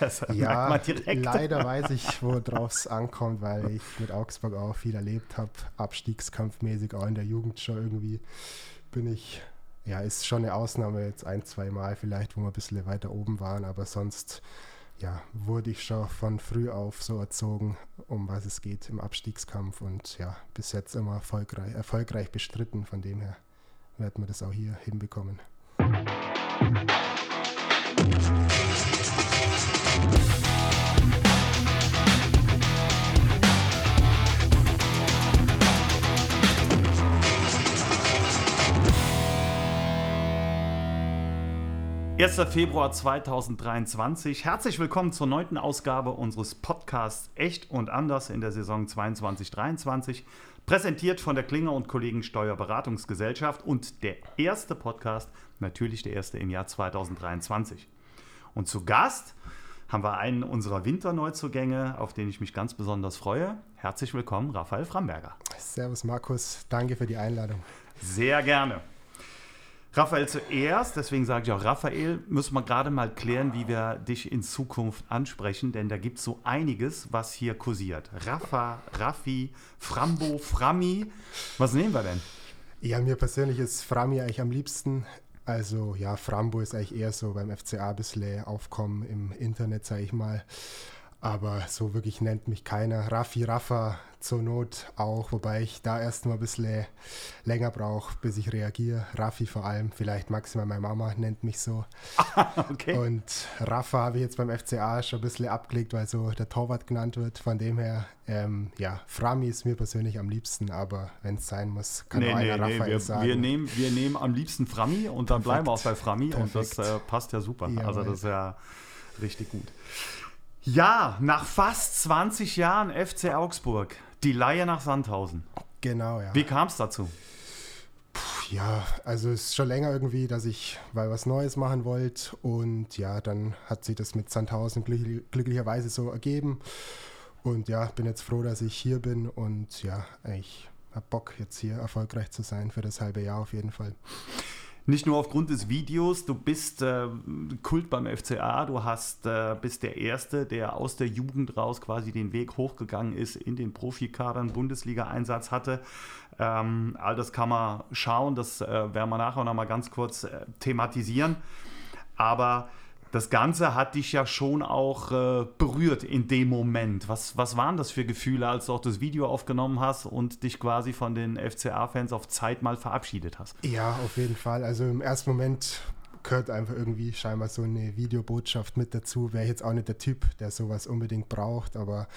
Das ja, leider weiß ich, worauf es ankommt, weil ich mit Augsburg auch viel erlebt habe. Abstiegskampfmäßig, auch in der Jugend schon irgendwie bin ich, ja, ist schon eine Ausnahme, jetzt ein, zwei Mal vielleicht, wo wir ein bisschen weiter oben waren, aber sonst ja, wurde ich schon von früh auf so erzogen, um was es geht im Abstiegskampf und ja, bis jetzt immer erfolgreich, erfolgreich bestritten. Von dem her werden wir das auch hier hinbekommen. 1. Februar 2023. Herzlich willkommen zur neunten Ausgabe unseres Podcasts Echt und Anders in der Saison 22-23. Präsentiert von der Klinger und Kollegen Steuerberatungsgesellschaft und der erste Podcast, natürlich der erste im Jahr 2023. Und zu Gast haben wir einen unserer Winterneuzugänge, auf den ich mich ganz besonders freue. Herzlich willkommen, Raphael Framberger. Servus Markus, danke für die Einladung. Sehr gerne. Raphael zuerst, deswegen sage ich auch Raphael, müssen wir gerade mal klären, wie wir dich in Zukunft ansprechen, denn da gibt es so einiges, was hier kursiert. Rafa, Raffi, Frambo, Frammi. Was nehmen wir denn? Ja, mir persönlich ist Frammi eigentlich am liebsten. Also ja, Frambo ist eigentlich eher so beim FCA ein bisschen aufkommen im Internet, sage ich mal. Aber so wirklich nennt mich keiner. Raffi, Rafa zur Not auch, wobei ich da erst mal ein bisschen länger brauche, bis ich reagiere. Raffi vor allem, vielleicht maximal meine Mama nennt mich so. okay. Und Rafa habe ich jetzt beim FCA schon ein bisschen abgelegt, weil so der Torwart genannt wird. Von dem her, ähm, ja, Frami ist mir persönlich am liebsten, aber wenn es sein muss, kann nee, auch nee, einer nee, Raphael wir, sagen. Wir nehmen, wir nehmen am liebsten Frami und dann Perfekt. bleiben wir auch bei Frami Perfekt. und das äh, passt ja super. Jawohl. Also das ist ja richtig gut. Ja, nach fast 20 Jahren FC Augsburg, die Laie nach Sandhausen. Genau, ja. Wie kam es dazu? Puh, ja, also es ist schon länger irgendwie, dass ich weil was Neues machen wollte und ja, dann hat sich das mit Sandhausen glücklich, glücklicherweise so ergeben und ja, bin jetzt froh, dass ich hier bin und ja, ich habe Bock jetzt hier erfolgreich zu sein für das halbe Jahr auf jeden Fall nicht nur aufgrund des Videos, du bist äh, Kult beim FCA, du hast, äh, bist der Erste, der aus der Jugend raus quasi den Weg hochgegangen ist, in den Profikadern Bundesliga-Einsatz hatte. Ähm, all das kann man schauen, das äh, werden wir nachher noch mal ganz kurz äh, thematisieren. Aber das Ganze hat dich ja schon auch äh, berührt in dem Moment. Was, was waren das für Gefühle, als du auch das Video aufgenommen hast und dich quasi von den FCA-Fans auf Zeit mal verabschiedet hast? Ja, auf jeden Fall. Also im ersten Moment gehört einfach irgendwie scheinbar so eine Videobotschaft mit dazu. Wäre jetzt auch nicht der Typ, der sowas unbedingt braucht, aber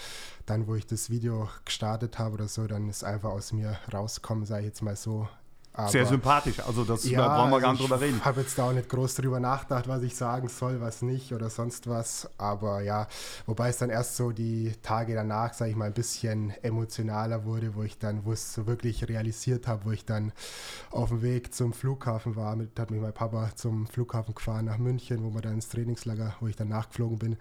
dann, wo ich das Video gestartet habe oder so, dann ist einfach aus mir rauskommen, ich jetzt mal so. Aber Sehr sympathisch, also das ja, da brauchen wir gar nicht drüber reden. Ich habe jetzt da auch nicht groß drüber nachgedacht, was ich sagen soll, was nicht oder sonst was. Aber ja, wobei es dann erst so die Tage danach, sage ich mal, ein bisschen emotionaler wurde, wo ich dann, wo es so wirklich realisiert habe, wo ich dann auf dem Weg zum Flughafen war. Mit, hat mich mein Papa zum Flughafen gefahren nach München, wo wir dann ins Trainingslager, wo ich dann nachgeflogen bin,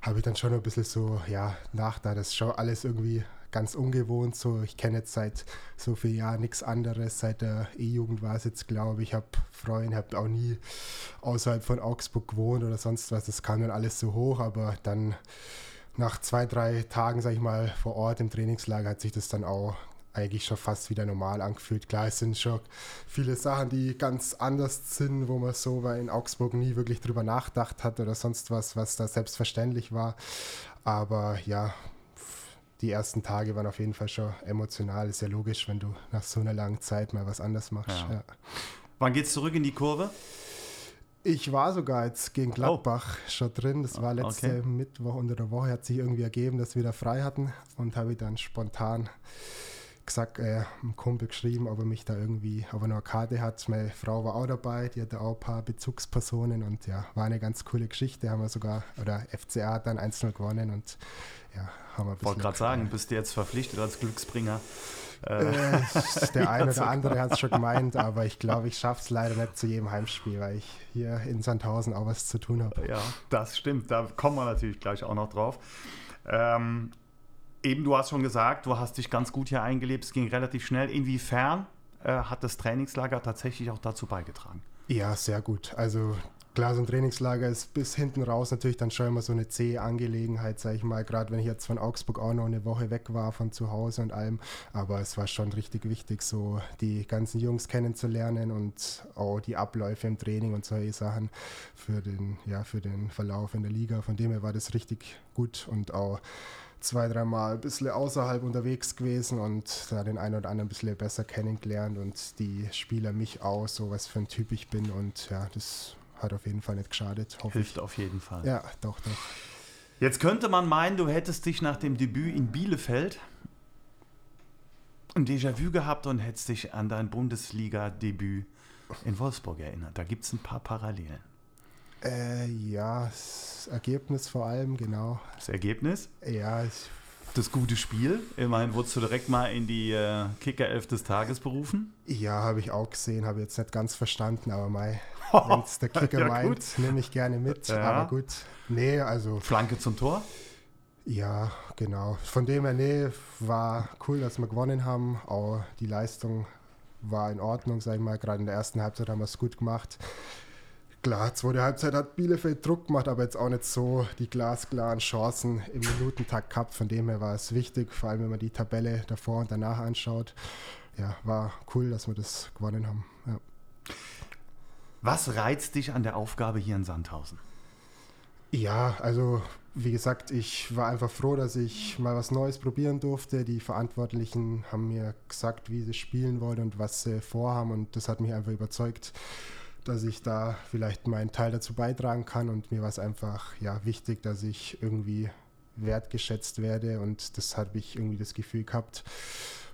habe ich dann schon ein bisschen so, ja, nach da, das schon alles irgendwie ganz ungewohnt. So, ich kenne jetzt seit so vielen Jahren nichts anderes. Seit der E-Jugend war es jetzt, glaube ich. Habe Freunde, habe auch nie außerhalb von Augsburg gewohnt oder sonst was. Das kam dann alles so hoch, aber dann nach zwei, drei Tagen, sage ich mal, vor Ort im Trainingslager hat sich das dann auch eigentlich schon fast wieder normal angefühlt. Klar, es sind schon viele Sachen, die ganz anders sind, wo man so weil in Augsburg nie wirklich drüber nachgedacht hat oder sonst was, was da selbstverständlich war. Aber ja, die ersten Tage waren auf jeden Fall schon emotional. Ist ja logisch, wenn du nach so einer langen Zeit mal was anders machst. Ja. Ja. Wann geht's zurück in die Kurve? Ich war sogar jetzt gegen oh. Gladbach oh. schon drin. Das war letzte okay. Mittwoch unter der Woche. Hat sich irgendwie ergeben, dass wir da frei hatten und habe ich dann spontan gesagt, äh, einem Kumpel geschrieben, ob er mich da irgendwie, ob er noch eine Karte hat. Meine Frau war auch dabei, die hatte auch ein paar Bezugspersonen und ja, war eine ganz coole Geschichte. Haben wir sogar, oder FCA hat dann 1 gewonnen und ja, haben wir Ich wollte gerade sagen, bist du jetzt verpflichtet als Glücksbringer? Äh, der eine oder andere hat es schon gemeint, aber ich glaube, ich schaffe es leider nicht zu jedem Heimspiel, weil ich hier in Sandhausen auch was zu tun habe. Ja, das stimmt. Da kommen wir natürlich gleich auch noch drauf. Ähm, eben, du hast schon gesagt, du hast dich ganz gut hier eingelebt. Es ging relativ schnell. Inwiefern äh, hat das Trainingslager tatsächlich auch dazu beigetragen? Ja, sehr gut. Also Klar, so ein Trainingslager ist bis hinten raus natürlich dann schon immer so eine zähe Angelegenheit, sage ich mal, gerade wenn ich jetzt von Augsburg auch noch eine Woche weg war von zu Hause und allem. Aber es war schon richtig wichtig, so die ganzen Jungs kennenzulernen und auch die Abläufe im Training und solche Sachen für den, ja, für den Verlauf in der Liga. Von dem her war das richtig gut und auch zwei, dreimal ein bisschen außerhalb unterwegs gewesen und da den einen oder anderen ein bisschen besser kennengelernt und die Spieler mich auch, so was für ein Typ ich bin und ja, das hat auf jeden Fall nicht geschadet. Hilft ich. auf jeden Fall. Ja, doch, doch. Jetzt könnte man meinen, du hättest dich nach dem Debüt in Bielefeld ein Déjà-vu gehabt und hättest dich an dein Bundesliga-Debüt in Wolfsburg erinnert. Da gibt es ein paar Parallelen. Äh, ja, das Ergebnis vor allem, genau. Das Ergebnis? Ja, ich das gute Spiel. Immerhin wurdest du direkt mal in die äh, Kicker-Elf des Tages berufen. Ja, habe ich auch gesehen, habe jetzt nicht ganz verstanden, aber mei, wenn es der Kicker ja, meint, nehme ich gerne mit. Ja. Aber gut, nee, also. Flanke zum Tor? Ja, genau. Von dem her, nee, war cool, dass wir gewonnen haben. Auch die Leistung war in Ordnung, sag ich mal. Gerade in der ersten Halbzeit haben wir es gut gemacht. Klar, zweite Halbzeit hat Bielefeld Druck gemacht, aber jetzt auch nicht so die glasklaren Chancen im Minutentakt gehabt. Von dem her war es wichtig, vor allem wenn man die Tabelle davor und danach anschaut. Ja, war cool, dass wir das gewonnen haben. Ja. Was reizt dich an der Aufgabe hier in Sandhausen? Ja, also wie gesagt, ich war einfach froh, dass ich mal was Neues probieren durfte. Die Verantwortlichen haben mir gesagt, wie sie spielen wollen und was sie vorhaben und das hat mich einfach überzeugt dass ich da vielleicht meinen Teil dazu beitragen kann und mir war es einfach ja, wichtig, dass ich irgendwie wertgeschätzt werde und das habe ich irgendwie das Gefühl gehabt,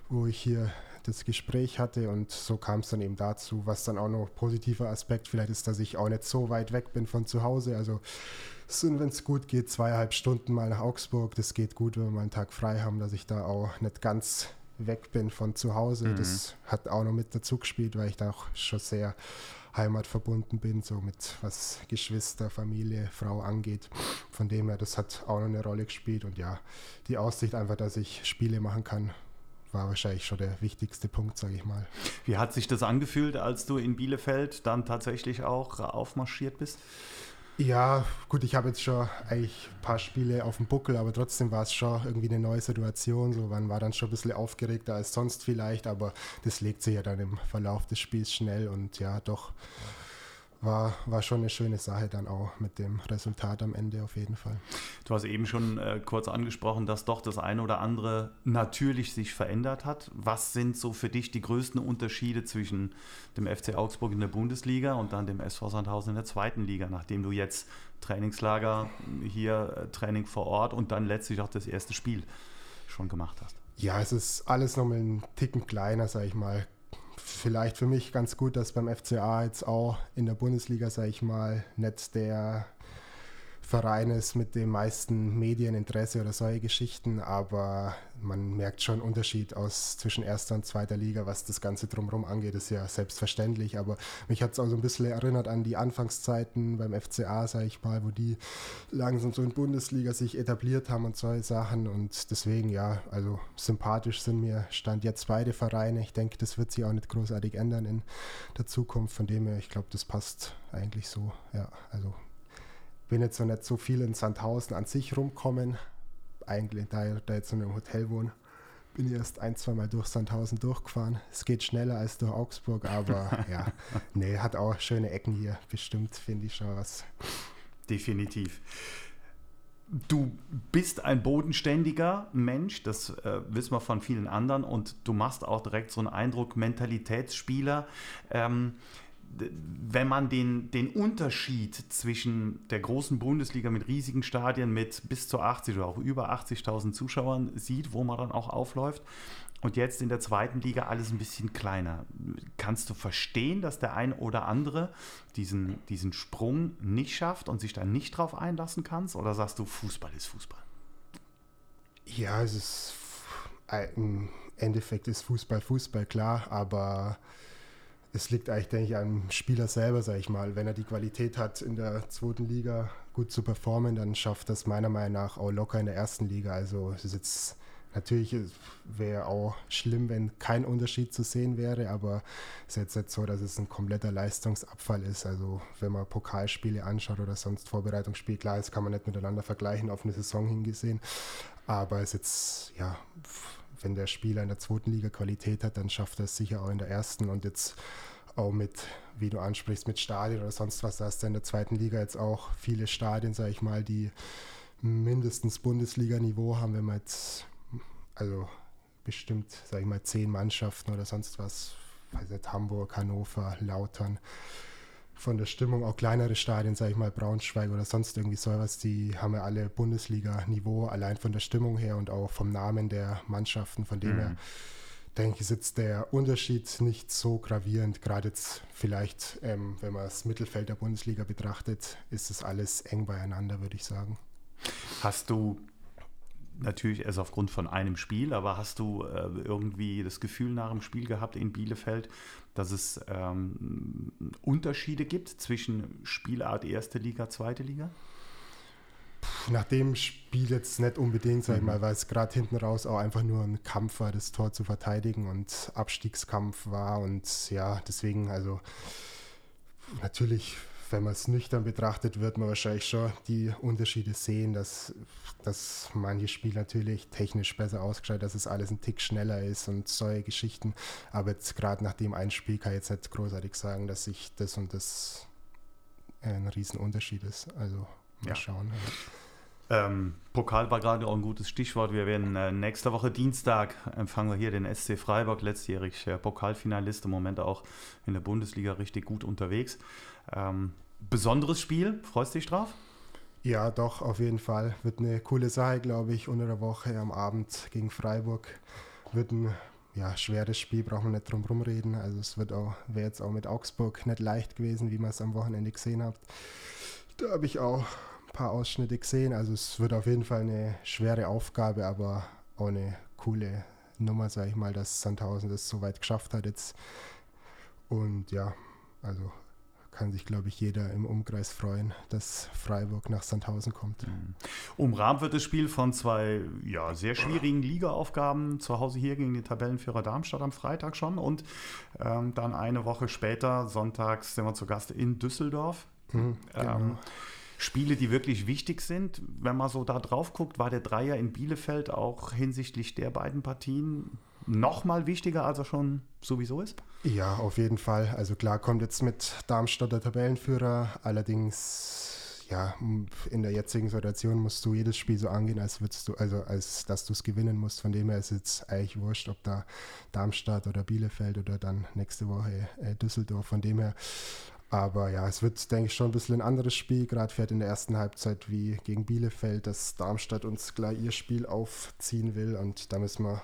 wo ich hier das Gespräch hatte und so kam es dann eben dazu, was dann auch noch positiver Aspekt vielleicht ist, dass ich auch nicht so weit weg bin von zu Hause, also wenn es gut geht, zweieinhalb Stunden mal nach Augsburg, das geht gut, wenn wir mal einen Tag frei haben, dass ich da auch nicht ganz weg bin von zu Hause, mhm. das hat auch noch mit dazu gespielt, weil ich da auch schon sehr heimatverbunden bin, so mit was Geschwister, Familie, Frau angeht. Von dem her, das hat auch noch eine Rolle gespielt und ja, die Aussicht einfach, dass ich Spiele machen kann, war wahrscheinlich schon der wichtigste Punkt, sage ich mal. Wie hat sich das angefühlt, als du in Bielefeld dann tatsächlich auch aufmarschiert bist? Ja, gut, ich habe jetzt schon eigentlich ein paar Spiele auf dem Buckel, aber trotzdem war es schon irgendwie eine neue Situation. So, man war dann schon ein bisschen aufgeregter als sonst vielleicht, aber das legt sich ja dann im Verlauf des Spiels schnell und ja, doch. Ja war, war schon eine schöne Sache dann auch mit dem Resultat am Ende auf jeden Fall. Du hast eben schon äh, kurz angesprochen, dass doch das eine oder andere natürlich sich verändert hat. Was sind so für dich die größten Unterschiede zwischen dem FC Augsburg in der Bundesliga und dann dem SV Sandhausen in der zweiten Liga, nachdem du jetzt Trainingslager hier, äh, Training vor Ort und dann letztlich auch das erste Spiel schon gemacht hast? Ja, es ist alles nochmal einen Ticken kleiner, sage ich mal vielleicht für mich ganz gut, dass beim FCA jetzt auch in der Bundesliga, sage ich mal, nicht der Verein ist mit dem meisten Medieninteresse oder solche Geschichten, aber man merkt schon Unterschied aus zwischen erster und zweiter Liga, was das Ganze drumherum angeht, ist ja selbstverständlich, aber mich hat es auch so ein bisschen erinnert an die Anfangszeiten beim FCA, sage ich mal, wo die langsam so in Bundesliga sich etabliert haben und solche Sachen. Und deswegen ja, also sympathisch sind mir Stand jetzt beide Vereine. Ich denke, das wird sich auch nicht großartig ändern in der Zukunft, von dem her, ich glaube, das passt eigentlich so, ja, also bin jetzt noch nicht so viel in Sandhausen an sich rumkommen. Eigentlich, da ich da jetzt in einem Hotel wohne, bin ich erst ein, zwei Mal durch Sandhausen durchgefahren. Es geht schneller als durch Augsburg, aber ja, nee, hat auch schöne Ecken hier. Bestimmt finde ich schon was. Definitiv. Du bist ein bodenständiger Mensch, das äh, wissen wir von vielen anderen, und du machst auch direkt so einen Eindruck, Mentalitätsspieler. Ähm, wenn man den, den Unterschied zwischen der großen Bundesliga mit riesigen Stadien mit bis zu 80 oder auch über 80.000 Zuschauern sieht, wo man dann auch aufläuft, und jetzt in der zweiten Liga alles ein bisschen kleiner. Kannst du verstehen, dass der ein oder andere diesen, diesen Sprung nicht schafft und sich da nicht drauf einlassen kannst? Oder sagst du, Fußball ist Fußball? Ja, es ist im Endeffekt ist Fußball Fußball, klar, aber es liegt eigentlich, denke ich, am Spieler selber, sage ich mal. Wenn er die Qualität hat, in der zweiten Liga gut zu performen, dann schafft das meiner Meinung nach auch locker in der ersten Liga. Also es ist jetzt natürlich wäre auch schlimm, wenn kein Unterschied zu sehen wäre, aber es ist jetzt nicht so, dass es ein kompletter Leistungsabfall ist. Also wenn man Pokalspiele anschaut oder sonst Vorbereitungsspiele, klar, das kann man nicht miteinander vergleichen, auf eine Saison hingesehen. Aber es ist jetzt, ja, wenn der Spieler in der zweiten Liga Qualität hat, dann schafft er es sicher auch in der ersten und jetzt auch mit, wie du ansprichst, mit Stadien oder sonst was, da hast du in der zweiten Liga jetzt auch viele Stadien, sage ich mal, die mindestens Bundesliga-Niveau haben, wenn man jetzt, also bestimmt, sage ich mal, zehn Mannschaften oder sonst was, weiß nicht, Hamburg, Hannover, Lautern, von der Stimmung auch kleinere Stadien, sage ich mal, Braunschweig oder sonst irgendwie sowas, die haben ja alle Bundesliga-Niveau, allein von der Stimmung her und auch vom Namen der Mannschaften, von dem mhm. her denke ich, ist jetzt der Unterschied nicht so gravierend. Gerade jetzt vielleicht, ähm, wenn man das Mittelfeld der Bundesliga betrachtet, ist das alles eng beieinander, würde ich sagen. Hast du natürlich erst aufgrund von einem Spiel, aber hast du äh, irgendwie das Gefühl nach dem Spiel gehabt in Bielefeld, dass es ähm, Unterschiede gibt zwischen Spielart erste Liga, zweite Liga? nach dem Spiel jetzt nicht unbedingt, sag ich mhm. mal, weil es gerade hinten raus auch einfach nur ein Kampf war, das Tor zu verteidigen und Abstiegskampf war und ja, deswegen, also natürlich, wenn man es nüchtern betrachtet, wird man wahrscheinlich schon die Unterschiede sehen, dass, dass manche Spiele natürlich technisch besser ausgestellt, dass es alles ein Tick schneller ist und solche Geschichten. Aber jetzt gerade nach dem einen Spiel kann ich jetzt nicht großartig sagen, dass sich das und das ein Riesenunterschied ist. Also Mal ja. schauen. Ähm, Pokal war gerade auch ein gutes Stichwort. Wir werden äh, nächste Woche Dienstag empfangen wir hier den SC Freiburg, letztjährig äh, Pokalfinalist, im Moment auch in der Bundesliga richtig gut unterwegs. Ähm, besonderes Spiel, freust du dich drauf? Ja, doch, auf jeden Fall. Wird eine coole Sache, glaube ich, unter der Woche am Abend gegen Freiburg. Wird ein ja, schweres Spiel, brauchen wir nicht drum herum reden. Also es wird auch, wäre jetzt auch mit Augsburg nicht leicht gewesen, wie man es am Wochenende gesehen hat. Da habe ich auch paar Ausschnitte gesehen. Also es wird auf jeden Fall eine schwere Aufgabe, aber auch eine coole Nummer, sage ich mal, dass Sandhausen das so weit geschafft hat jetzt. Und ja, also kann sich, glaube ich, jeder im Umkreis freuen, dass Freiburg nach Sandhausen kommt. Mhm. Umrahmt wird das Spiel von zwei ja, sehr schwierigen Ligaaufgaben. Zu Hause hier gegen den Tabellenführer Darmstadt am Freitag schon und ähm, dann eine Woche später, sonntags, sind wir zu Gast in Düsseldorf. Mhm, genau. ähm, Spiele, die wirklich wichtig sind. Wenn man so da drauf guckt, war der Dreier in Bielefeld auch hinsichtlich der beiden Partien noch mal wichtiger, als er schon sowieso ist? Ja, auf jeden Fall. Also klar kommt jetzt mit Darmstadt der Tabellenführer, allerdings ja, in der jetzigen Situation musst du jedes Spiel so angehen, als würdest du, also als dass du es gewinnen musst. Von dem her ist es eigentlich wurscht, ob da Darmstadt oder Bielefeld oder dann nächste Woche äh, Düsseldorf. Von dem her aber ja, es wird, denke ich, schon ein bisschen ein anderes Spiel, gerade fährt in der ersten Halbzeit wie gegen Bielefeld, dass Darmstadt uns gleich ihr Spiel aufziehen will und da müssen wir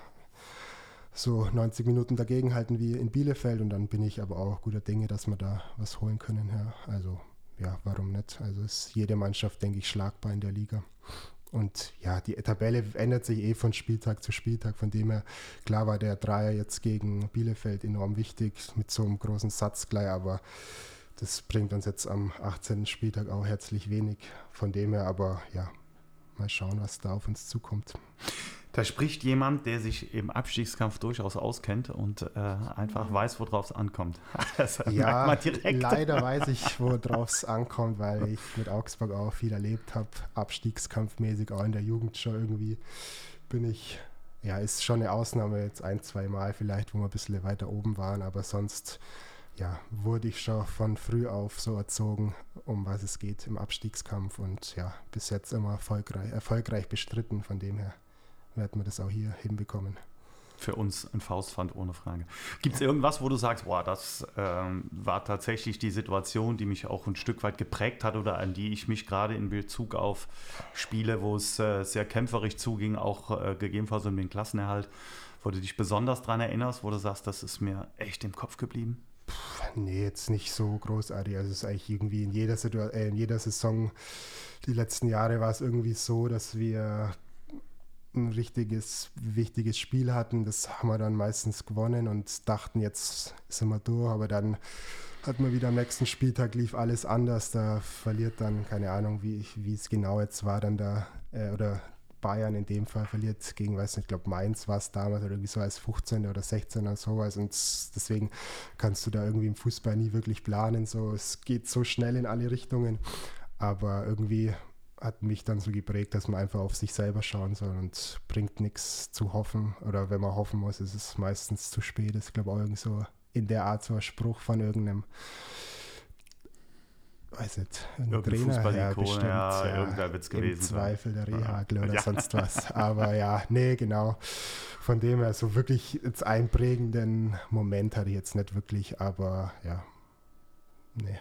so 90 Minuten dagegenhalten wie in Bielefeld und dann bin ich aber auch guter Dinge, dass wir da was holen können. Ja. Also ja, warum nicht? Also ist jede Mannschaft, denke ich, schlagbar in der Liga. Und ja, die Tabelle ändert sich eh von Spieltag zu Spieltag. Von dem her, klar war der Dreier jetzt gegen Bielefeld enorm wichtig mit so einem großen Satz gleich, aber das bringt uns jetzt am 18. Spieltag auch herzlich wenig. Von dem her aber, ja, mal schauen, was da auf uns zukommt. Da spricht jemand, der sich im Abstiegskampf durchaus auskennt und äh, einfach weiß, worauf es ankommt. ja, leider weiß ich, worauf es ankommt, weil ich mit Augsburg auch viel erlebt habe. Abstiegskampfmäßig, auch in der Jugend schon irgendwie bin ich, ja, ist schon eine Ausnahme, jetzt ein, zwei Mal vielleicht, wo wir ein bisschen weiter oben waren, aber sonst ja, wurde ich schon von früh auf so erzogen, um was es geht im Abstiegskampf und ja, bis jetzt immer erfolgreich, erfolgreich bestritten. Von dem her werden wir das auch hier hinbekommen. Für uns ein Faustpfand ohne Frage. Gibt es irgendwas, wo du sagst, boah, das ähm, war tatsächlich die Situation, die mich auch ein Stück weit geprägt hat oder an die ich mich gerade in Bezug auf Spiele, wo es äh, sehr kämpferisch zuging, auch äh, gegebenenfalls um den Klassenerhalt, wo du dich besonders daran erinnerst, wo du sagst, das ist mir echt im Kopf geblieben? Nee, jetzt nicht so großartig. Also es ist eigentlich irgendwie in jeder, Situ äh, in jeder Saison, die letzten Jahre war es irgendwie so, dass wir ein richtiges, wichtiges Spiel hatten. Das haben wir dann meistens gewonnen und dachten, jetzt sind wir durch. Aber dann hat man wieder am nächsten Spieltag lief alles anders. Da verliert dann, keine Ahnung, wie, wie es genau jetzt war, dann da, äh, oder Bayern in dem Fall verliert gegen, weiß nicht, ich glaube Mainz war es damals oder irgendwie so als 15. oder 16. oder sowas und deswegen kannst du da irgendwie im Fußball nie wirklich planen, so es geht so schnell in alle Richtungen, aber irgendwie hat mich dann so geprägt, dass man einfach auf sich selber schauen soll und bringt nichts zu hoffen oder wenn man hoffen muss, ist es meistens zu spät, das ist glaube ich auch irgendwie so in der Art so ein Spruch von irgendeinem weiß nicht, ein Trainer, ja, bestimmt, ja, ja, irgendwer wird es gewesen Im Zweifel der Rehagel oder ja. sonst was. Aber ja, nee, genau. Von dem her, so wirklich jetzt einprägenden Moment hatte ich jetzt nicht wirklich, aber ja, nee.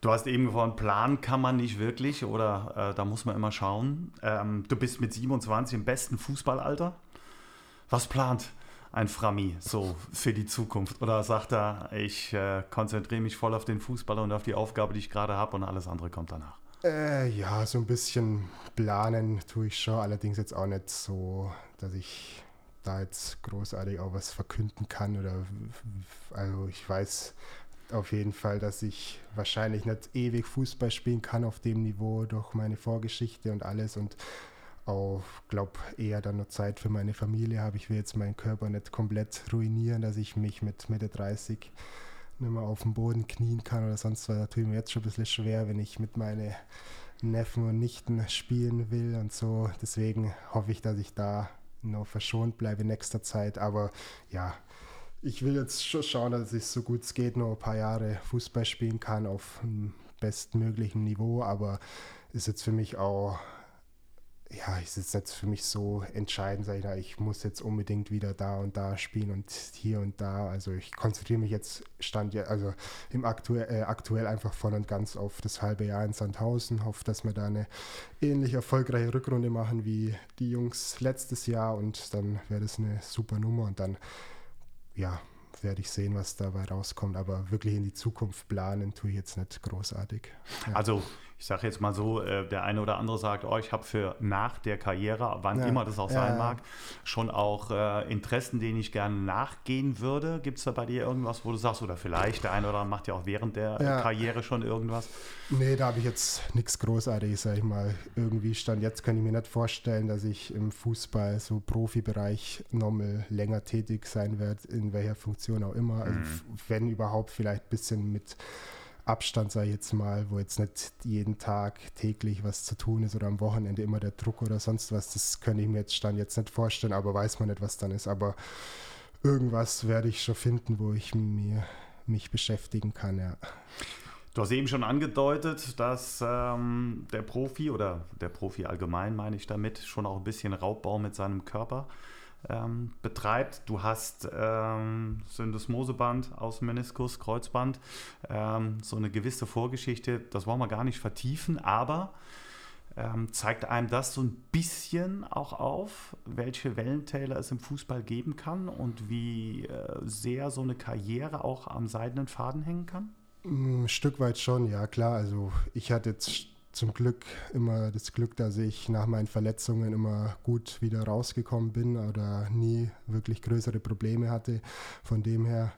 Du hast eben gefragt, Plan kann man nicht wirklich oder äh, da muss man immer schauen. Ähm, du bist mit 27 im besten Fußballalter. Was plant ein Frami so für die Zukunft? Oder sagt er, ich äh, konzentriere mich voll auf den Fußball und auf die Aufgabe, die ich gerade habe und alles andere kommt danach? Äh, ja, so ein bisschen planen tue ich schon, allerdings jetzt auch nicht so, dass ich da jetzt großartig auch was verkünden kann oder also ich weiß auf jeden Fall, dass ich wahrscheinlich nicht ewig Fußball spielen kann auf dem Niveau durch meine Vorgeschichte und alles und auch, glaube eher dann noch Zeit für meine Familie habe. Ich will jetzt meinen Körper nicht komplett ruinieren, dass ich mich mit Mitte 30 nicht mehr auf dem Boden knien kann oder sonst was. Da tue ich mir jetzt schon ein bisschen schwer, wenn ich mit meinen Neffen und Nichten spielen will und so. Deswegen hoffe ich, dass ich da noch verschont bleibe in nächster Zeit. Aber ja, ich will jetzt schon schauen, dass ich so gut es geht noch ein paar Jahre Fußball spielen kann auf bestmöglichen Niveau. Aber ist jetzt für mich auch ja, es ist jetzt für mich so entscheidend, sag ich, da, ich muss jetzt unbedingt wieder da und da spielen und hier und da. Also ich konzentriere mich jetzt stand ja, also im aktuell, äh, aktuell einfach voll und ganz auf das halbe Jahr in Sandhausen. Hoffe, dass wir da eine ähnlich erfolgreiche Rückrunde machen wie die Jungs letztes Jahr und dann wäre das eine super Nummer und dann ja, werde ich sehen, was dabei rauskommt. Aber wirklich in die Zukunft planen tue ich jetzt nicht großartig. Ja. Also ich sage jetzt mal so, äh, der eine oder andere sagt, oh, ich habe für nach der Karriere, wann ja. immer das auch sein ja, mag, schon auch äh, Interessen, denen ich gerne nachgehen würde. Gibt es da bei dir irgendwas, wo du sagst, oder vielleicht der eine oder andere macht ja auch während der Karriere schon irgendwas? Nee, da habe ich jetzt nichts Großartiges, sag ich mal. Irgendwie stand jetzt, kann ich mir nicht vorstellen, dass ich im Fußball, so Profibereich, nochmal länger tätig sein werde, in welcher Funktion auch immer. Also, mhm. wenn überhaupt, vielleicht ein bisschen mit Abstand, sage ich jetzt mal, wo jetzt nicht jeden Tag täglich was zu tun ist oder am Wochenende immer der Druck oder sonst was, das könnte ich mir jetzt dann jetzt nicht vorstellen, aber weiß man nicht, was dann ist. Aber irgendwas werde ich schon finden, wo ich mir, mich beschäftigen kann, ja. Du hast eben schon angedeutet, dass ähm, der Profi oder der Profi allgemein, meine ich damit, schon auch ein bisschen Raubbau mit seinem Körper ähm, betreibt. Du hast ähm, Syndesmoseband aus Meniskus, Kreuzband, ähm, so eine gewisse Vorgeschichte, das wollen wir gar nicht vertiefen, aber ähm, zeigt einem das so ein bisschen auch auf, welche Wellentäler es im Fußball geben kann und wie äh, sehr so eine Karriere auch am seidenen Faden hängen kann? Ein Stück weit schon, ja klar. Also ich hatte jetzt zum Glück immer das Glück, dass ich nach meinen Verletzungen immer gut wieder rausgekommen bin oder nie wirklich größere Probleme hatte. Von dem her,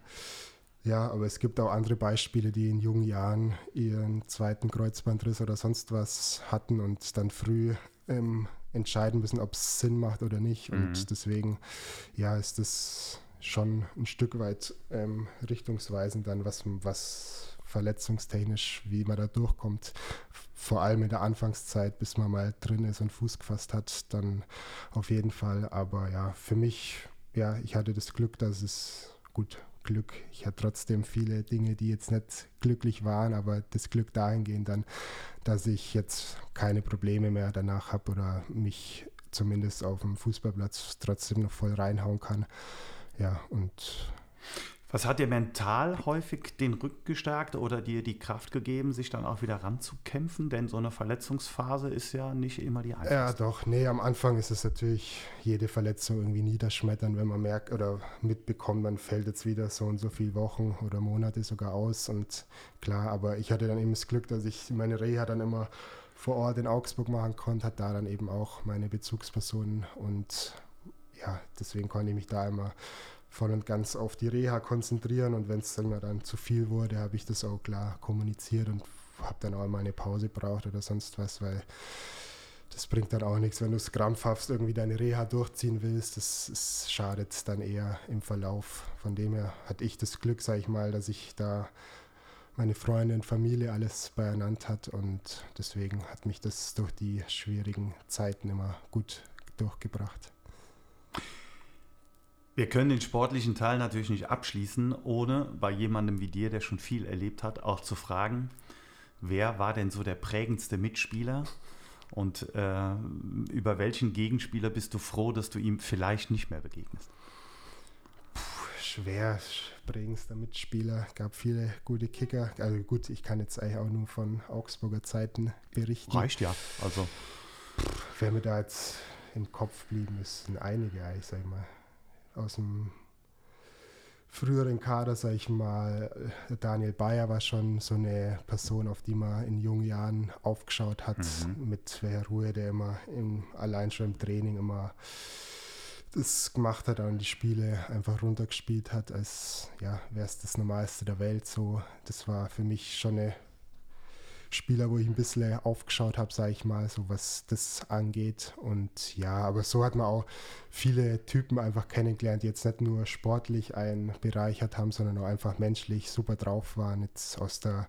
ja, aber es gibt auch andere Beispiele, die in jungen Jahren ihren zweiten Kreuzbandriss oder sonst was hatten und dann früh ähm, entscheiden müssen, ob es Sinn macht oder nicht. Mhm. Und deswegen, ja, ist das schon ein Stück weit ähm, richtungsweisend dann, was, was verletzungstechnisch, wie man da durchkommt. Vor allem in der Anfangszeit, bis man mal drin ist und Fuß gefasst hat, dann auf jeden Fall. Aber ja, für mich, ja, ich hatte das Glück, dass es gut Glück. Ich hatte trotzdem viele Dinge, die jetzt nicht glücklich waren, aber das Glück dahingehend dann, dass ich jetzt keine Probleme mehr danach habe oder mich zumindest auf dem Fußballplatz trotzdem noch voll reinhauen kann. Ja, und was hat dir mental häufig den Rücken gestärkt oder dir die Kraft gegeben, sich dann auch wieder ranzukämpfen? Denn so eine Verletzungsphase ist ja nicht immer die einfachste. Ja, doch. Nee, am Anfang ist es natürlich jede Verletzung irgendwie niederschmettern, wenn man merkt oder mitbekommt, man fällt jetzt wieder so und so viele Wochen oder Monate sogar aus. Und klar, aber ich hatte dann eben das Glück, dass ich meine Reha dann immer vor Ort in Augsburg machen konnte, hat da dann eben auch meine Bezugspersonen und ja, deswegen konnte ich mich da immer voll und ganz auf die Reha konzentrieren und wenn es dann, dann zu viel wurde, habe ich das auch klar kommuniziert und habe dann auch mal eine Pause braucht oder sonst was, weil das bringt dann auch nichts, wenn du es krampfhaft irgendwie deine Reha durchziehen willst. Das, das schadet dann eher im Verlauf. Von dem her hatte ich das Glück, sage ich mal, dass ich da meine Freunde und Familie alles beieinander hat und deswegen hat mich das durch die schwierigen Zeiten immer gut durchgebracht. Wir können den sportlichen Teil natürlich nicht abschließen, ohne bei jemandem wie dir, der schon viel erlebt hat, auch zu fragen, wer war denn so der prägendste Mitspieler und äh, über welchen Gegenspieler bist du froh, dass du ihm vielleicht nicht mehr begegnest? Schwer, prägendster Mitspieler. Gab viele gute Kicker. Also gut, ich kann jetzt eigentlich auch nur von Augsburger Zeiten berichten. Reicht ja. Also. Wer mir da jetzt im Kopf blieben ist, sind einige, ich sag mal aus dem früheren Kader, sag ich mal, Daniel Bayer war schon so eine Person, auf die man in jungen Jahren aufgeschaut hat, mhm. mit welcher Ruhe der immer im, allein schon im Training immer das gemacht hat und die Spiele einfach runtergespielt hat, als ja, wäre es das Normalste der Welt. So, das war für mich schon eine Spieler, wo ich ein bisschen aufgeschaut habe, sage ich mal, so was das angeht. Und ja, aber so hat man auch viele Typen einfach kennengelernt, die jetzt nicht nur sportlich einen bereichert haben, sondern auch einfach menschlich super drauf waren. Jetzt aus der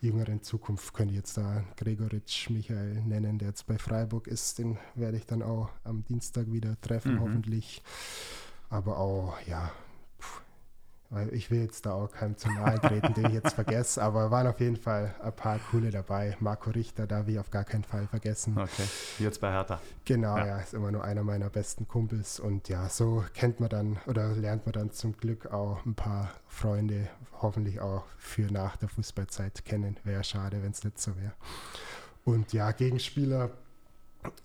jüngeren Zukunft könnte ich jetzt da Gregoritsch Michael nennen, der jetzt bei Freiburg ist. Den werde ich dann auch am Dienstag wieder treffen, mhm. hoffentlich. Aber auch, ja, weil ich will jetzt da auch keinem zu nahe treten, den ich jetzt vergesse, aber waren auf jeden Fall ein paar coole dabei. Marco Richter darf ich auf gar keinen Fall vergessen. Okay, jetzt bei Hertha. Genau, ja. ja, ist immer nur einer meiner besten Kumpels und ja, so kennt man dann oder lernt man dann zum Glück auch ein paar Freunde, hoffentlich auch für nach der Fußballzeit kennen. Wäre schade, wenn es nicht so wäre. Und ja, Gegenspieler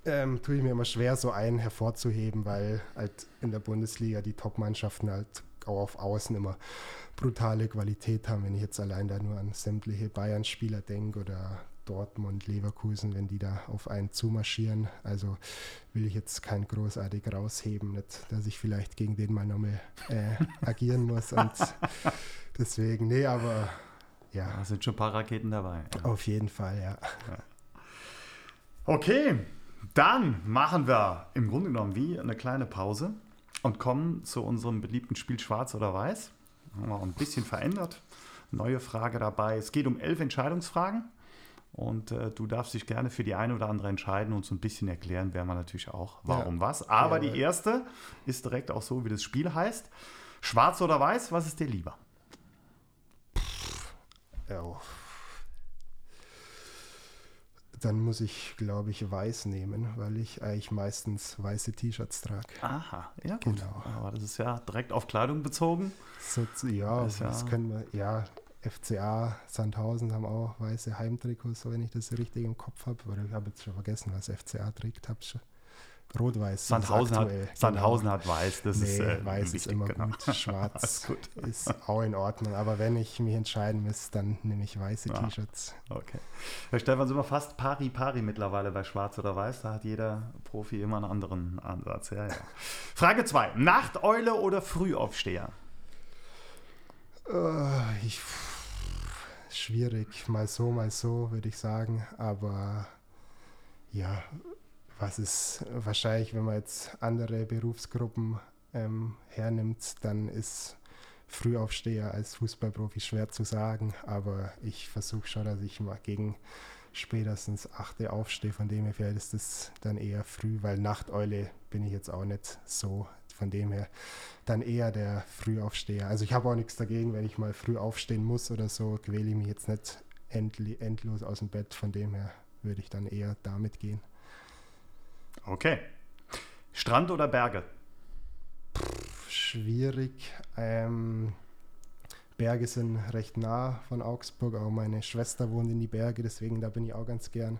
ähm, tue ich mir immer schwer, so einen hervorzuheben, weil halt in der Bundesliga die Top-Mannschaften halt auch auf Außen immer brutale Qualität haben. Wenn ich jetzt allein da nur an sämtliche Bayern-Spieler denke oder Dortmund, Leverkusen, wenn die da auf einen zumarschieren. Also will ich jetzt kein großartig rausheben, nicht, dass ich vielleicht gegen den mal nochmal äh, agieren muss. Und deswegen, nee, aber ja. Da sind schon ein paar Raketen dabei. Ja. Auf jeden Fall, ja. ja. Okay, dann machen wir im Grunde genommen wie eine kleine Pause und kommen zu unserem beliebten Spiel Schwarz oder Weiß. Haben wir ein bisschen verändert. Neue Frage dabei. Es geht um elf Entscheidungsfragen. Und äh, du darfst dich gerne für die eine oder andere entscheiden und so ein bisschen erklären, werden wir natürlich auch, warum ja. was. Aber ja, die erste ist direkt auch so, wie das Spiel heißt. Schwarz oder weiß, was ist dir lieber? Ja, dann muss ich, glaube ich, weiß nehmen, weil ich eigentlich meistens weiße T-Shirts trage. Aha, ja gut. Genau. Aber das ist ja direkt auf Kleidung bezogen. So, ja, das, das ja können wir, ja, FCA, Sandhausen haben auch weiße Heimtrikots, wenn ich das richtig im Kopf habe. Ich habe jetzt schon vergessen, was FCA trägt. Habe schon Rot-Weiß. Sandhausen, hat, Sandhausen genau. hat weiß. Das nee, ist, äh, weiß wichtig, ist immer genau. gut. Schwarz gut. ist auch in Ordnung. Aber wenn ich mich entscheiden muss, dann nehme ich weiße ja. T-Shirts. Okay. Herr Stefan, sind wir fast pari-pari mittlerweile bei Schwarz oder Weiß. Da hat jeder Profi immer einen anderen Ansatz. Ja, ja. Frage 2. Nachteule oder Frühaufsteher? Uh, ich, schwierig. Mal so, mal so, würde ich sagen. Aber ja, was ist wahrscheinlich, wenn man jetzt andere Berufsgruppen ähm, hernimmt, dann ist Frühaufsteher als Fußballprofi schwer zu sagen, aber ich versuche schon, dass ich mal gegen spätestens 8 aufstehe, von dem her vielleicht ist das dann eher früh, weil Nachteule bin ich jetzt auch nicht so, von dem her dann eher der Frühaufsteher. Also ich habe auch nichts dagegen, wenn ich mal früh aufstehen muss oder so, quäle ich mich jetzt nicht endlos aus dem Bett, von dem her würde ich dann eher damit gehen. Okay. Strand oder Berge? Pff, schwierig. Ähm, Berge sind recht nah von Augsburg. Auch meine Schwester wohnt in die Berge, deswegen da bin ich auch ganz gern.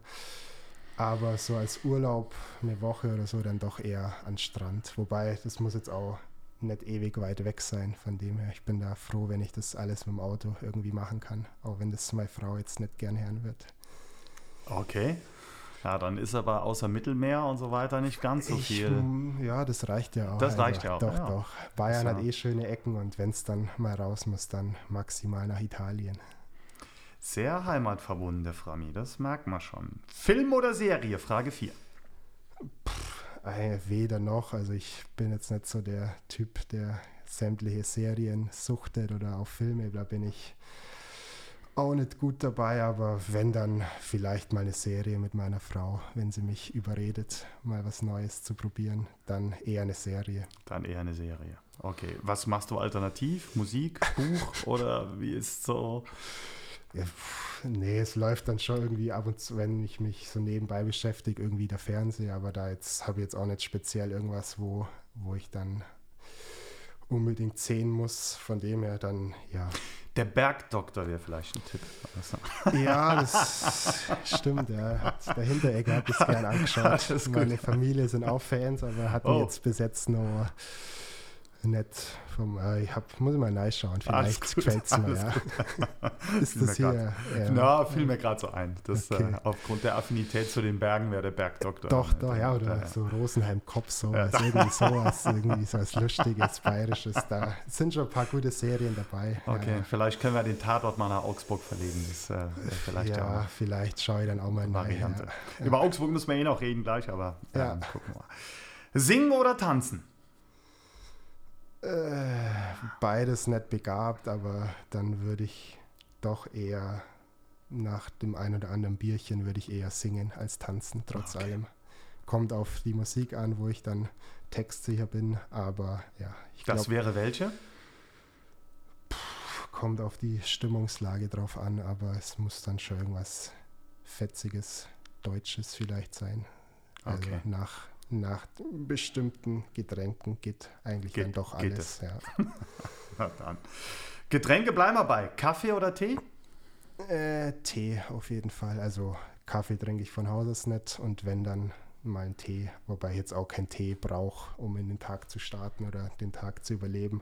Aber so als Urlaub eine Woche oder so dann doch eher an Strand. Wobei, das muss jetzt auch nicht ewig weit weg sein. Von dem her, ich bin da froh, wenn ich das alles mit dem Auto irgendwie machen kann. Auch wenn das meine Frau jetzt nicht gern hören wird. Okay. Ja, dann ist aber außer Mittelmeer und so weiter nicht ganz so viel. Ich, ja, das reicht ja auch. Das reicht also, ja auch. Doch, ja. doch. Bayern hat eh schöne Ecken und wenn es dann mal raus muss, dann maximal nach Italien. Sehr heimatverbunden, der Frami, das merkt man schon. Film oder Serie? Frage 4. Äh, weder noch. Also ich bin jetzt nicht so der Typ, der sämtliche Serien suchtet oder auch Filme. Da bin ich auch nicht gut dabei, aber wenn dann vielleicht mal eine Serie mit meiner Frau, wenn sie mich überredet, mal was Neues zu probieren, dann eher eine Serie. Dann eher eine Serie. Okay. Was machst du alternativ? Musik, Buch oder wie ist so? Ja, nee, es läuft dann schon irgendwie ab und zu, wenn ich mich so nebenbei beschäftige, irgendwie der Fernseher, aber da jetzt habe ich jetzt auch nicht speziell irgendwas, wo, wo ich dann unbedingt sehen muss. Von dem her dann, ja. Der Bergdoktor wäre vielleicht ein Tipp. Ja, das stimmt. Ja. Der Hinteregger hat es gern angeschaut. Meine Familie sind auch Fans, aber hatten oh. jetzt bis jetzt nur nicht vom, äh, ich hab, muss mal reinschauen, vielleicht gefällt es mir. Ja. ist das hier? Ja. Na, fiel mir gerade so ein. Dass, okay. äh, aufgrund der Affinität zu den Bergen wäre der Bergdoktor. Doch, doch, ja, oder ja. so Rosenheim-Kopf, sowas, ja. irgendwie sowas, irgendwie so was Lustiges, Bayerisches. Da sind schon ein paar gute Serien dabei. Okay, vielleicht können wir den Tatort mal nach Augsburg verlegen. Das, äh, vielleicht ja, vielleicht schaue ich dann auch mal. Rein, Über Augsburg müssen wir eh noch reden gleich, aber ja. gucken wir mal. Singen oder tanzen? Äh, beides nicht begabt, aber dann würde ich doch eher nach dem ein oder anderen Bierchen würde ich eher singen als tanzen, trotz okay. allem. Kommt auf die Musik an, wo ich dann textsicher bin, aber ja. Ich das glaub, wäre welche? kommt auf die Stimmungslage drauf an, aber es muss dann schon irgendwas Fetziges, Deutsches vielleicht sein. Also okay. nach nach bestimmten Getränken geht eigentlich geht, dann doch alles. Ja. Na dann. Getränke bleiben wir bei. Kaffee oder Tee? Äh, Tee auf jeden Fall. Also Kaffee trinke ich von Haus aus nicht und wenn dann mal einen Tee, wobei ich jetzt auch keinen Tee brauche, um in den Tag zu starten oder den Tag zu überleben.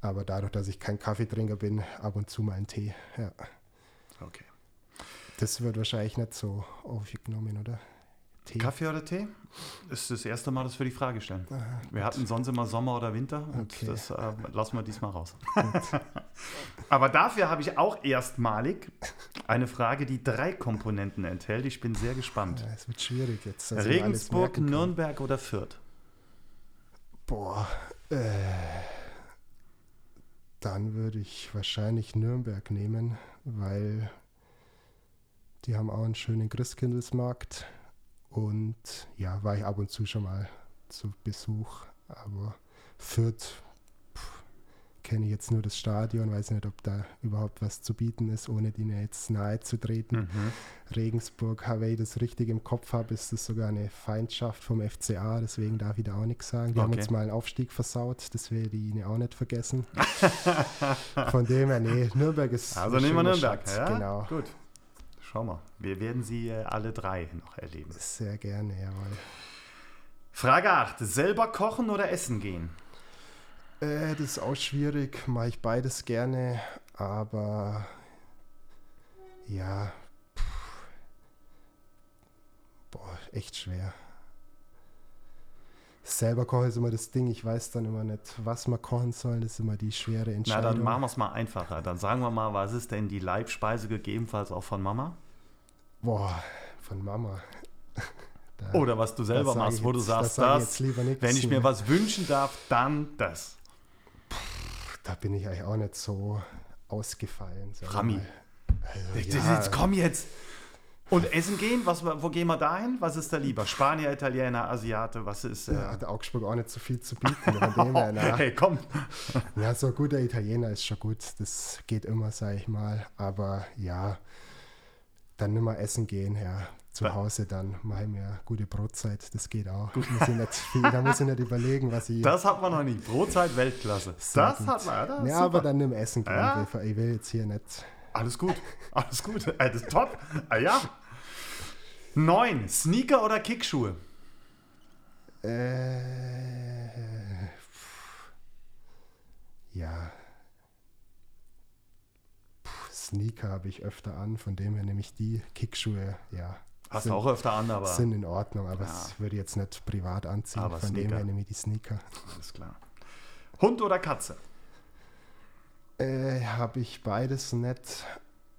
Aber dadurch, dass ich kein Kaffeetrinker bin, ab und zu mal einen Tee. Ja. Okay. Das wird wahrscheinlich nicht so aufgenommen, oder? Tee. Kaffee oder Tee? Das ist das erste Mal, dass wir die Frage stellen. Aha, wir hatten sonst immer Sommer oder Winter und okay. das äh, lassen wir diesmal raus. Aber dafür habe ich auch erstmalig eine Frage, die drei Komponenten enthält. Ich bin sehr gespannt. Es wird schwierig jetzt. Regensburg, Nürnberg oder Fürth? Boah, äh, dann würde ich wahrscheinlich Nürnberg nehmen, weil die haben auch einen schönen Christkindlesmarkt und ja, war ich ab und zu schon mal zu Besuch. Aber Fürth kenne ich jetzt nur das Stadion, weiß nicht, ob da überhaupt was zu bieten ist, ohne denen jetzt nahe zu treten. Mhm. Regensburg, wenn ich das richtig im Kopf habe, ist das sogar eine Feindschaft vom FCA, deswegen darf ich da auch nichts sagen. Die okay. haben uns mal einen Aufstieg versaut, das werde ich ihnen auch nicht vergessen. Von dem her, nee, Nürnberg ist. Also nehmen wir Nürnberg, ja? Genau. Gut. Schau mal, wir werden sie äh, alle drei noch erleben. Sehr gerne, jawohl. Frage 8. Selber kochen oder essen gehen? Äh, das ist auch schwierig. Mache ich beides gerne, aber ja. Pff. Boah, echt schwer. Selber kochen ist immer das Ding. Ich weiß dann immer nicht, was wir kochen sollen. Das ist immer die schwere Entscheidung. Na, dann machen wir es mal einfacher. Dann sagen wir mal, was ist denn die Leibspeise gegebenenfalls auch von Mama? Boah, von Mama. Da, Oder was du selber machst, wo jetzt, du sagst, das, wenn ich mir was wünschen darf, dann das. Da bin ich eigentlich auch nicht so ausgefallen. Rami. Also, ja. Jetzt komm jetzt. Und essen gehen, was, wo gehen wir dahin? Was ist da lieber? Spanier, Italiener, Asiate, was ist. Äh ja, hat Augsburg auch nicht so viel zu bieten. dem her, hey, komm. Ja, so ein guter Italiener ist schon gut. Das geht immer, sag ich mal. Aber ja, dann nicht mehr essen gehen, ja. Zu Hause dann mache ich mir gute Brotzeit, das geht auch. Muss viel, da muss ich nicht überlegen, was ich. Das hat man noch nie. Brotzeit Weltklasse. Das gut. hat man, ja. Ja, aber dann im Essen gehen. Ja. Ich will jetzt hier nicht. Alles gut. Alles gut. Äh, das ist top. Ah, ja. Neun. Sneaker oder Kickschuhe? Äh, ja, Sneaker habe ich öfter an, von dem her nämlich die Kickschuhe, ja. Hast du auch öfter an, aber. Sind in Ordnung, aber ja. würde jetzt nicht privat anziehen. Aber von Sneaker. dem her nehme ich die Sneaker. Alles klar. Hund oder Katze? Äh, habe ich beides nicht,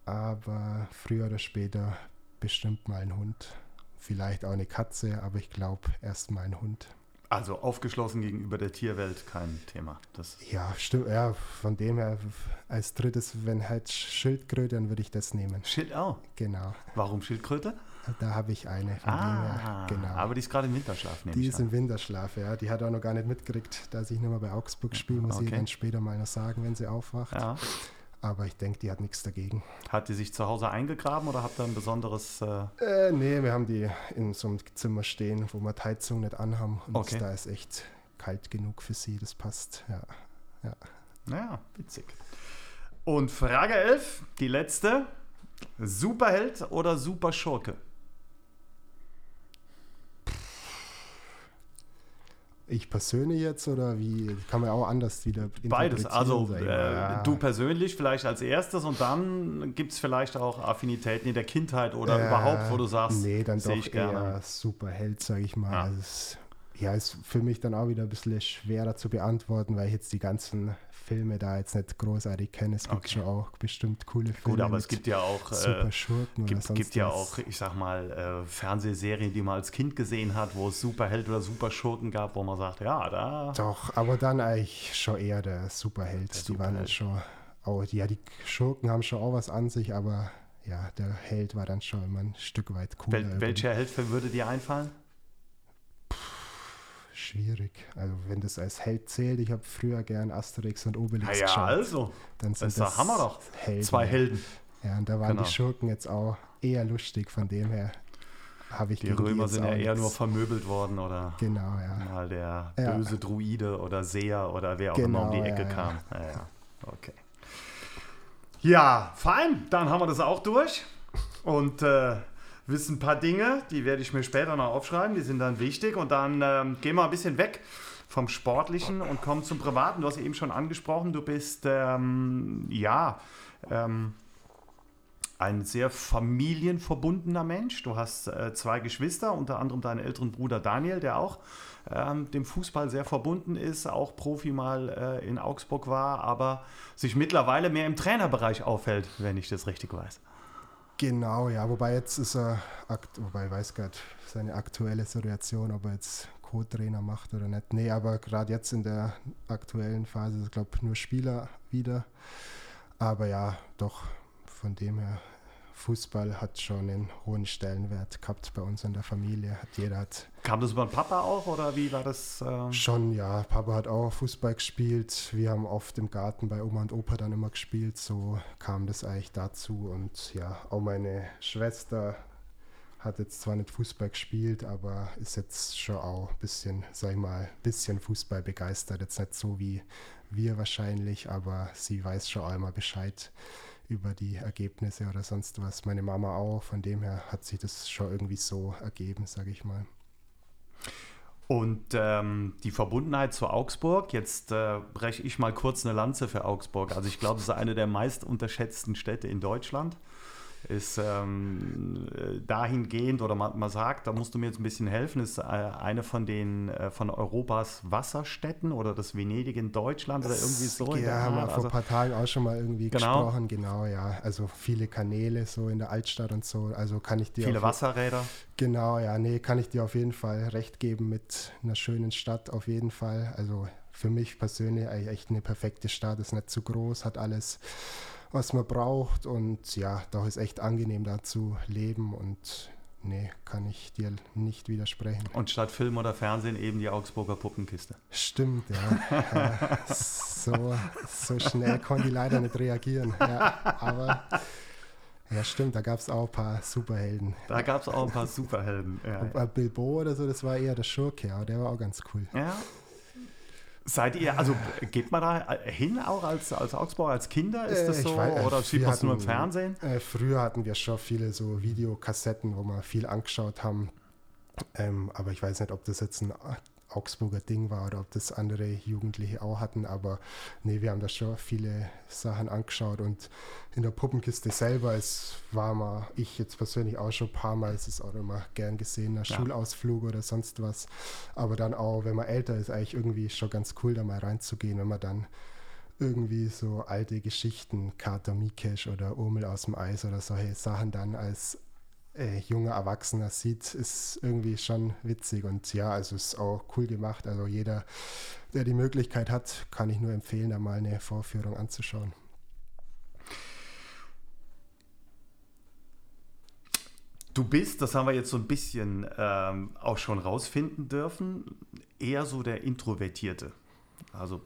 aber früher oder später bestimmt mal ein Hund. vielleicht auch eine Katze, aber ich glaube erstmal ein Hund. Also aufgeschlossen gegenüber der Tierwelt kein Thema. Das ja, stimmt. Ja, von dem her als drittes, wenn halt Schildkröte, dann würde ich das nehmen. Schild auch. Genau. Warum Schildkröte? Da habe ich eine. ah, genau. Aber die ist gerade im Winterschlaf, Die ist an. im Winterschlaf, ja. Die hat auch noch gar nicht mitgekriegt, dass ich nicht mehr bei Augsburg spiele. Muss okay. ich dann später mal noch sagen, wenn sie aufwacht. Ja. Aber ich denke, die hat nichts dagegen. Hat die sich zu Hause eingegraben oder habt ihr ein besonderes. Äh äh, nee, wir haben die in so einem Zimmer stehen, wo wir die Heizung nicht anhaben. Und okay. da ist echt kalt genug für sie. Das passt, ja. ja. Naja, witzig. Und Frage 11, die letzte. Superheld oder Superschurke? Ich persönlich jetzt oder wie kann man auch anders wieder Beides. Also äh, ja. du persönlich vielleicht als erstes und dann gibt es vielleicht auch Affinitäten in der Kindheit oder äh, überhaupt, wo du sagst, nee, dann doch ich eher gerne. Superheld, sage ich mal. Ja. Also ja, ist für mich dann auch wieder ein bisschen schwerer zu beantworten, weil ich jetzt die ganzen Filme da jetzt nicht großartig kenne. Es gibt okay. schon auch bestimmt coole Filme. Gut, aber es gibt ja auch äh, super Schurken gibt, gibt ja auch, ich sag mal, äh, Fernsehserien, die man als Kind gesehen hat, wo es Superheld oder Superschurken gab, wo man sagt, ja, da. Doch, aber dann eigentlich schon eher der Superheld. Der die Superheld. waren dann schon auch, ja, die Schurken haben schon auch was an sich, aber ja, der Held war dann schon immer ein Stück weit cooler. Wel welcher Held würde dir einfallen? Schwierig. Also wenn das als Held zählt, ich habe früher gern Asterix und Obelix ja, geschaut. Ja, also. Dann sind das, das haben wir doch. Helden. Zwei Helden. Ja, und da waren genau. die Schurken jetzt auch eher lustig, von dem her habe ich Die Römer sind ja eher nur vermöbelt worden oder genau, ja. mal der böse ja. Druide oder Seher oder wer auch genau, immer um die Ecke ja, kam. Ja. ja, okay. Ja, fein, dann haben wir das auch durch. Und äh, wissen ein paar Dinge, die werde ich mir später noch aufschreiben, die sind dann wichtig. Und dann ähm, gehen wir ein bisschen weg vom Sportlichen und kommen zum Privaten. Du hast eben schon angesprochen, du bist ähm, ja ähm, ein sehr familienverbundener Mensch. Du hast äh, zwei Geschwister, unter anderem deinen älteren Bruder Daniel, der auch ähm, dem Fußball sehr verbunden ist, auch Profi mal äh, in Augsburg war, aber sich mittlerweile mehr im Trainerbereich aufhält, wenn ich das richtig weiß. Genau, ja, wobei jetzt ist er, wobei ich weiß nicht seine aktuelle Situation, ob er jetzt Co-Trainer macht oder nicht. Nee, aber gerade jetzt in der aktuellen Phase ist er, glaube ich, nur Spieler wieder. Aber ja, doch, von dem her Fußball hat schon einen hohen Stellenwert gehabt bei uns in der Familie. Hat jeder hat Kam das über den Papa auch oder wie war das? Äh schon, ja. Papa hat auch Fußball gespielt. Wir haben oft im Garten bei Oma und Opa dann immer gespielt. So kam das eigentlich dazu. Und ja, auch meine Schwester hat jetzt zwar nicht Fußball gespielt, aber ist jetzt schon auch ein bisschen, sag ich mal, ein bisschen Fußball begeistert. Jetzt nicht so wie wir wahrscheinlich, aber sie weiß schon einmal Bescheid über die Ergebnisse oder sonst was. Meine Mama auch, von dem her hat sich das schon irgendwie so ergeben, sage ich mal. Und ähm, die Verbundenheit zu Augsburg, jetzt äh, breche ich mal kurz eine Lanze für Augsburg. Also ich glaube, es ist eine der meist unterschätzten Städte in Deutschland ist ähm, dahingehend, oder man, man, sagt, da musst du mir jetzt ein bisschen helfen, ist äh, eine von den äh, von Europas Wasserstädten oder das Venedig in Deutschland oder irgendwie so. Ja, haben wir also, vor ein paar Tagen auch schon mal irgendwie genau. gesprochen, genau, ja. Also viele Kanäle so in der Altstadt und so. Also kann ich dir. Viele Wasserräder. Genau, ja, nee, kann ich dir auf jeden Fall recht geben mit einer schönen Stadt, auf jeden Fall. Also für mich persönlich echt eine perfekte Stadt, ist nicht zu groß, hat alles was man braucht. Und ja, doch ist echt angenehm da zu leben und nee, kann ich dir nicht widersprechen. Und statt Film oder Fernsehen eben die Augsburger Puppenkiste. Stimmt, ja. so, so schnell konnte ich leider nicht reagieren. Ja, aber ja, stimmt, da gab es auch ein paar Superhelden. Da gab es auch ein paar Superhelden. Ja. Bilbo oder so, das war eher der Schurke, aber der war auch ganz cool. Ja, Seid ihr, also geht man da hin auch als, als Augsburger, als Kinder? Ist das äh, so? Weiß, oder sieht man es nur im Fernsehen? Äh, früher hatten wir schon viele so Videokassetten, wo wir viel angeschaut haben. Ähm, aber ich weiß nicht, ob das jetzt ein Augsburger Ding war oder ob das andere Jugendliche auch hatten, aber nee, wir haben da schon viele Sachen angeschaut und in der Puppenkiste selber, es war mal, ich jetzt persönlich auch schon ein paar Mal, es ist auch immer gern gesehen, ein ja. Schulausflug oder sonst was, aber dann auch, wenn man älter ist, eigentlich irgendwie schon ganz cool, da mal reinzugehen, wenn man dann irgendwie so alte Geschichten, Kater Mikesh oder Urmel aus dem Eis oder solche Sachen dann als äh, junger Erwachsener sieht, ist irgendwie schon witzig und ja, also ist auch cool gemacht. Also jeder, der die Möglichkeit hat, kann ich nur empfehlen, da mal eine Vorführung anzuschauen. Du bist, das haben wir jetzt so ein bisschen ähm, auch schon rausfinden dürfen, eher so der Introvertierte. Also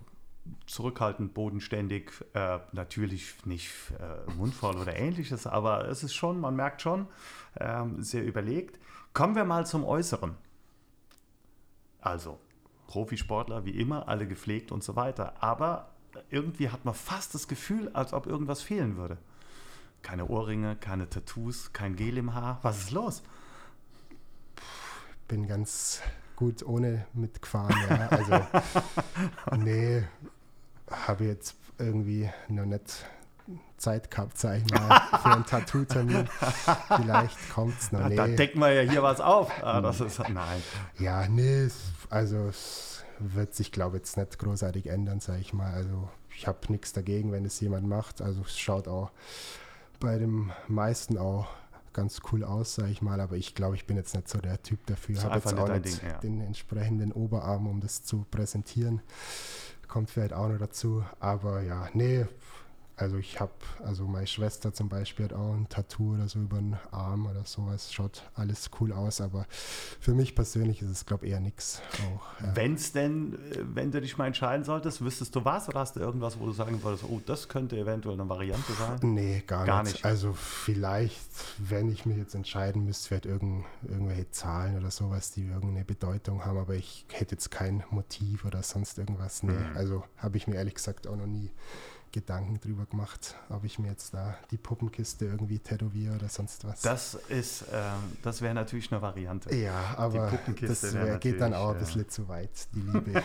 zurückhaltend, bodenständig, äh, natürlich nicht äh, mundvoll oder ähnliches, aber es ist schon, man merkt schon, äh, sehr überlegt. Kommen wir mal zum Äußeren. Also, Profisportler wie immer, alle gepflegt und so weiter, aber irgendwie hat man fast das Gefühl, als ob irgendwas fehlen würde. Keine Ohrringe, keine Tattoos, kein Gel im Haar. Was ist los? Bin ganz gut ohne mitgefahren, ja. Also, nee, habe jetzt irgendwie noch nicht Zeit gehabt, sag ich mal, für einen Tattoo-Termin. Vielleicht kommt es noch. Nee. Da decken wir ja hier was auf. Ah, das ist, nein. Ja, nee, also es wird sich, glaube ich, jetzt nicht großartig ändern, sag ich mal. Also ich habe nichts dagegen, wenn es jemand macht. Also es schaut auch bei dem meisten auch ganz cool aus, sage ich mal, aber ich glaube, ich bin jetzt nicht so der Typ dafür. Ich habe jetzt auch nicht Ding, ja. den entsprechenden Oberarm, um das zu präsentieren. Kommt vielleicht auch noch dazu. Aber ja, nee, also ich habe, also meine Schwester zum Beispiel hat auch ein Tattoo oder so über den Arm oder sowas. Schaut alles cool aus, aber für mich persönlich ist es, glaube ich, eher nichts. Ja. Wenn es denn, äh, wenn du dich mal entscheiden solltest, wüsstest du was oder hast du irgendwas, wo du sagen würdest, oh, das könnte eventuell eine Variante sein? Nee, gar, gar nicht. nicht. Also vielleicht, wenn ich mich jetzt entscheiden müsste, vielleicht irgend, irgendwelche Zahlen oder sowas, die irgendeine Bedeutung haben, aber ich hätte jetzt kein Motiv oder sonst irgendwas. Nee, mhm. also habe ich mir ehrlich gesagt auch noch nie Gedanken drüber gemacht, ob ich mir jetzt da die Puppenkiste irgendwie tätowiere oder sonst was. Das ist, ähm, das wäre natürlich eine Variante. Ja, aber das wär, geht dann auch ein bisschen ja. zu weit, die Liebe.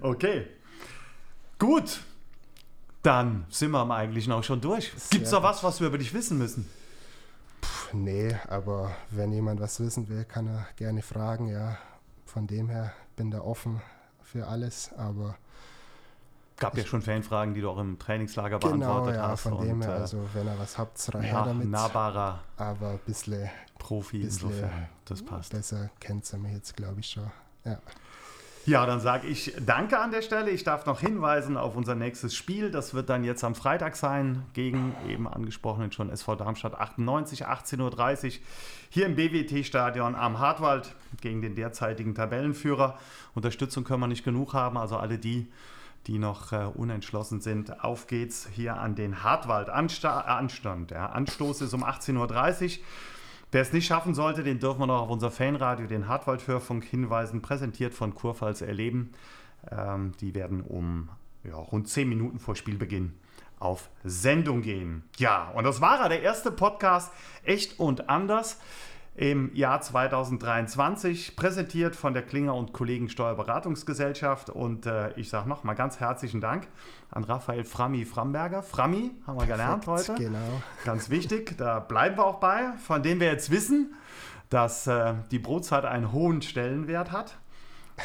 okay. Gut. Dann sind wir eigentlich noch schon durch. Gibt es noch was, was wir über dich wissen müssen? Puh, nee, aber wenn jemand was wissen will, kann er gerne fragen. Ja, von dem her bin da offen für alles, aber gab ja schon Fanfragen, die du auch im Trainingslager genau, beantwortet ja, hast. Von und, dem her, äh, also wenn er was habt, rein ja, damit. Nahbarer aber ein bisschen Profi bisschen insofern. Das passt. Besser kennt er mich jetzt, glaube ich, schon. Ja. Ja, dann sage ich Danke an der Stelle. Ich darf noch hinweisen auf unser nächstes Spiel. Das wird dann jetzt am Freitag sein gegen eben angesprochenen schon SV Darmstadt 98, 18.30 Uhr hier im BWT-Stadion am Hartwald gegen den derzeitigen Tabellenführer. Unterstützung können wir nicht genug haben. Also alle die, die noch äh, unentschlossen sind, auf geht's hier an den Hartwald-Anstand. Der Anstoß ist um 18.30 Uhr. Wer es nicht schaffen sollte, den dürfen wir noch auf unser Fanradio, den Hartwald-Hörfunk, hinweisen, präsentiert von Kurpfalz Erleben. Ähm, die werden um ja, rund 10 Minuten vor Spielbeginn auf Sendung gehen. Ja, und das war er, der erste Podcast Echt und Anders im Jahr 2023, präsentiert von der Klinger und Kollegen Steuerberatungsgesellschaft. Und äh, ich sage nochmal ganz herzlichen Dank an Raphael Frammi Framberger. Frammi haben wir gelernt heute. Genau. Ganz wichtig, da bleiben wir auch bei, von dem wir jetzt wissen, dass äh, die Brotzeit einen hohen Stellenwert hat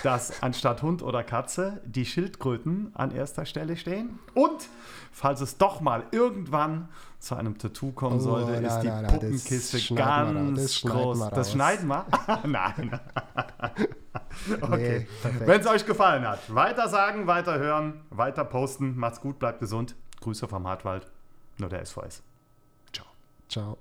dass anstatt Hund oder Katze die Schildkröten an erster Stelle stehen. Und falls es doch mal irgendwann zu einem Tattoo kommen oh, sollte, na, ist die na, na, Puppenkiste ganz das groß. Das schneiden wir? Nein. okay. Nee, Wenn es euch gefallen hat, weiter sagen, weiter hören, weiter posten. Macht's gut, bleibt gesund. Grüße vom Hartwald. Nur der SVS. Ciao. Ciao.